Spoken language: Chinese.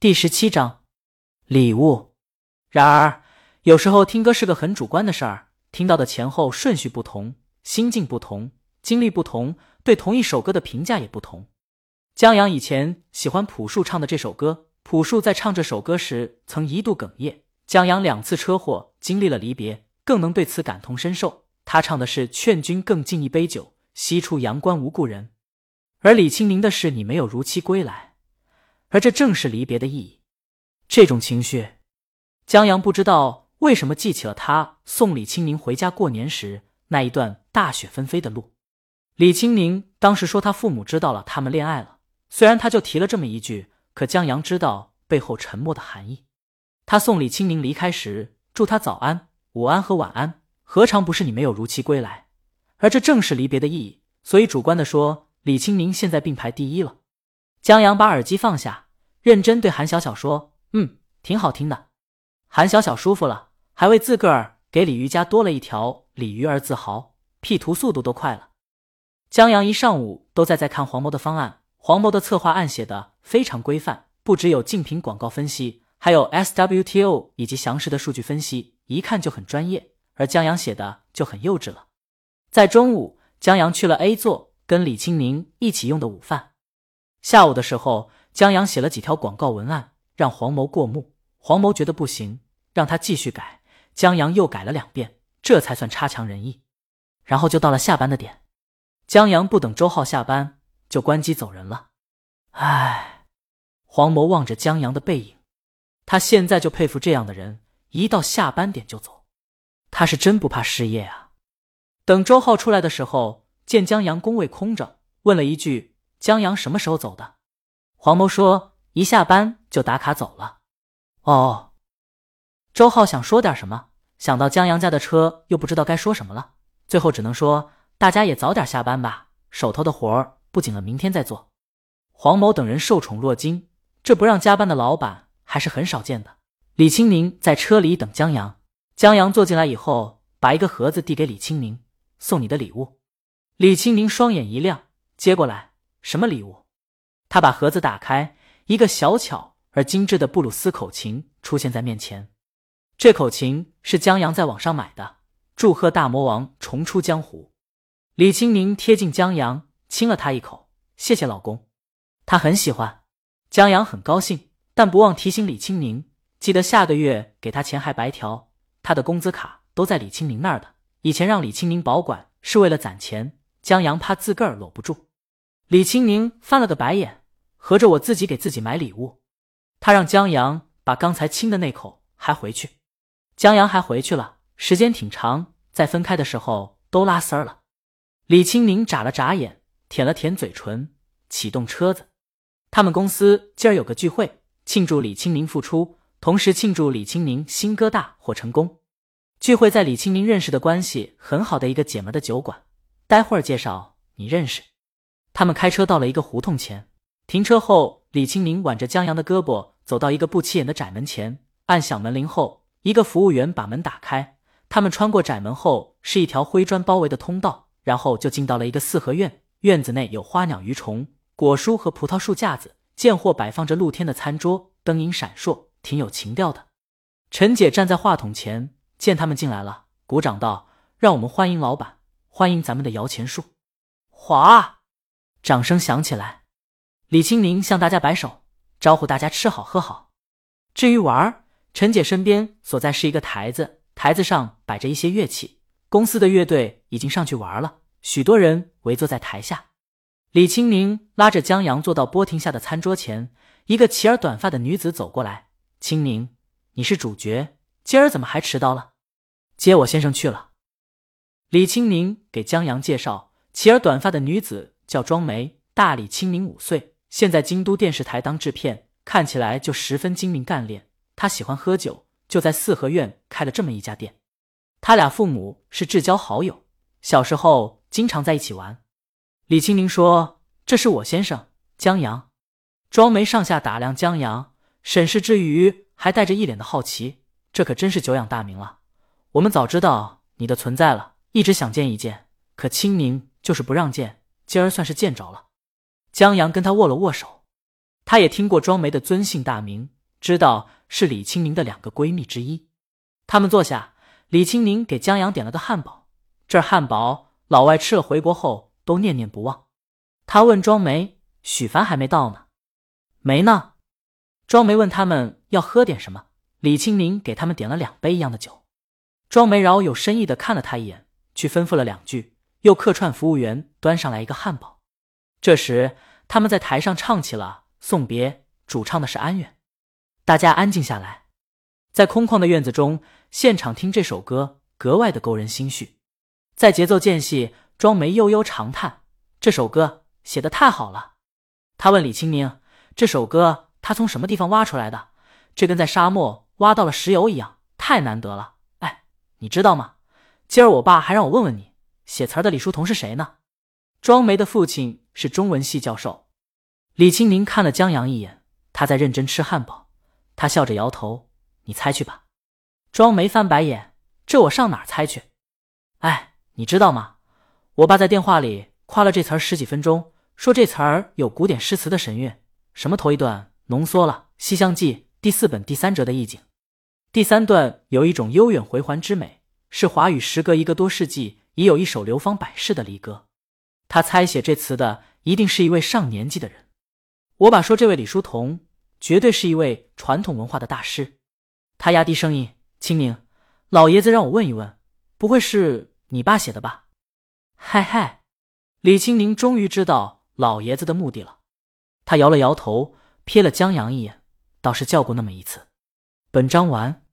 第十七章礼物。然而，有时候听歌是个很主观的事儿，听到的前后顺序不同，心境不同，经历不同，对同一首歌的评价也不同。江阳以前喜欢朴树唱的这首歌，朴树在唱这首歌时曾一度哽咽。江阳两次车祸，经历了离别，更能对此感同身受。他唱的是“劝君更尽一杯酒，西出阳关无故人”，而李清明的是“你没有如期归来”，而这正是离别的意义。这种情绪，江阳不知道为什么记起了他送李清明回家过年时那一段大雪纷飞的路。李清明当时说他父母知道了他们恋爱了，虽然他就提了这么一句，可江阳知道背后沉默的含义。他送李清明离开时，祝他早安、午安和晚安。何尝不是你没有如期归来？而这正是离别的意义。所以主观的说，李清明现在并排第一了。江阳把耳机放下，认真对韩小小说：“嗯，挺好听的。”韩小小舒服了，还为自个儿给李瑜伽多了一条鲤鱼而自豪，P 图速度都快了。江阳一上午都在在看黄渤的方案，黄渤的策划案写的非常规范，不只有竞品广告分析，还有 SWTO 以及详实的数据分析，一看就很专业。而江阳写的就很幼稚了。在中午，江阳去了 A 座，跟李清明一起用的午饭。下午的时候，江阳写了几条广告文案，让黄谋过目。黄谋觉得不行，让他继续改。江阳又改了两遍，这才算差强人意。然后就到了下班的点，江阳不等周浩下班，就关机走人了。唉，黄谋望着江阳的背影，他现在就佩服这样的人，一到下班点就走。他是真不怕失业啊！等周浩出来的时候，见江阳工位空着，问了一句：“江阳什么时候走的？”黄谋说：“一下班就打卡走了。”哦，周浩想说点什么，想到江阳家的车，又不知道该说什么了，最后只能说：“大家也早点下班吧，手头的活儿不紧了，明天再做。”黄某等人受宠若惊，这不让加班的老板还是很少见的。李清明在车里等江阳。江阳坐进来以后，把一个盒子递给李清明，送你的礼物。李清明双眼一亮，接过来，什么礼物？他把盒子打开，一个小巧而精致的布鲁斯口琴出现在面前。这口琴是江阳在网上买的，祝贺大魔王重出江湖。李清明贴近江阳，亲了他一口，谢谢老公。他很喜欢，江阳很高兴，但不忘提醒李清明，记得下个月给他钱还白条。他的工资卡都在李清明那儿的，以前让李清明保管是为了攒钱。江阳怕自个儿搂不住，李清宁翻了个白眼，合着我自己给自己买礼物。他让江阳把刚才亲的那口还回去，江阳还回去了，时间挺长，在分开的时候都拉丝儿了。李清明眨了眨眼，舔了舔嘴唇，启动车子。他们公司今儿有个聚会，庆祝李清明复出。同时庆祝李清宁新歌大获成功，聚会在李清明认识的关系很好的一个姐们的酒馆，待会儿介绍你认识。他们开车到了一个胡同前，停车后，李清明挽着江阳的胳膊走到一个不起眼的窄门前，按响门铃后，一个服务员把门打开。他们穿过窄门后，是一条灰砖包围的通道，然后就进到了一个四合院。院子内有花鸟鱼虫、果蔬和葡萄树架子，见货摆放着露天的餐桌，灯影闪烁。挺有情调的，陈姐站在话筒前，见他们进来了，鼓掌道：“让我们欢迎老板，欢迎咱们的摇钱树。”哗，掌声响起来。李清明向大家摆手，招呼大家吃好喝好。至于玩儿，陈姐身边所在是一个台子，台子上摆着一些乐器，公司的乐队已经上去玩了，许多人围坐在台下。李清明拉着江阳坐到波亭下的餐桌前，一个齐耳短发的女子走过来。清明，你是主角，今儿怎么还迟到了？接我先生去了。李清明给江阳介绍，齐耳短发的女子叫庄梅，大李清明五岁，现在京都电视台当制片，看起来就十分精明干练。她喜欢喝酒，就在四合院开了这么一家店。他俩父母是至交好友，小时候经常在一起玩。李清明说：“这是我先生江阳。”庄梅上下打量江阳。审视之余，还带着一脸的好奇。这可真是久仰大名了。我们早知道你的存在了，一直想见一见，可清明就是不让见。今儿算是见着了。江阳跟他握了握手。他也听过庄梅的尊姓大名，知道是李青宁的两个闺蜜之一。他们坐下，李青宁给江阳点了个汉堡。这汉堡老外吃了回国后都念念不忘。他问庄梅：“许凡还没到呢？”“没呢。”庄梅问他们要喝点什么，李青宁给他们点了两杯一样的酒。庄梅饶有深意的看了他一眼，去吩咐了两句，又客串服务员端上来一个汉堡。这时，他们在台上唱起了《送别》，主唱的是安远。大家安静下来，在空旷的院子中，现场听这首歌格外的勾人心绪。在节奏间隙，庄梅悠悠长叹：“这首歌写的太好了。”他问李青宁：“这首歌？”他从什么地方挖出来的？这跟在沙漠挖到了石油一样，太难得了。哎，你知道吗？今儿我爸还让我问问你，写词儿的李叔同是谁呢？庄梅的父亲是中文系教授。李青宁看了江阳一眼，他在认真吃汉堡。他笑着摇头：“你猜去吧。”庄梅翻白眼：“这我上哪儿猜去？”哎，你知道吗？我爸在电话里夸了这词儿十几分钟，说这词儿有古典诗词的神韵，什么头一段。浓缩了《西厢记》第四本第三折的意境，第三段有一种悠远回环之美，是华语诗歌一个多世纪已有一首流芳百世的离歌。他猜写这词的一定是一位上年纪的人。我把说这位李叔同绝对是一位传统文化的大师。他压低声音：“青宁，老爷子让我问一问，不会是你爸写的吧？”嗨嗨，李青宁终于知道老爷子的目的了，他摇了摇头。瞥了江阳一眼，倒是叫过那么一次。本章完。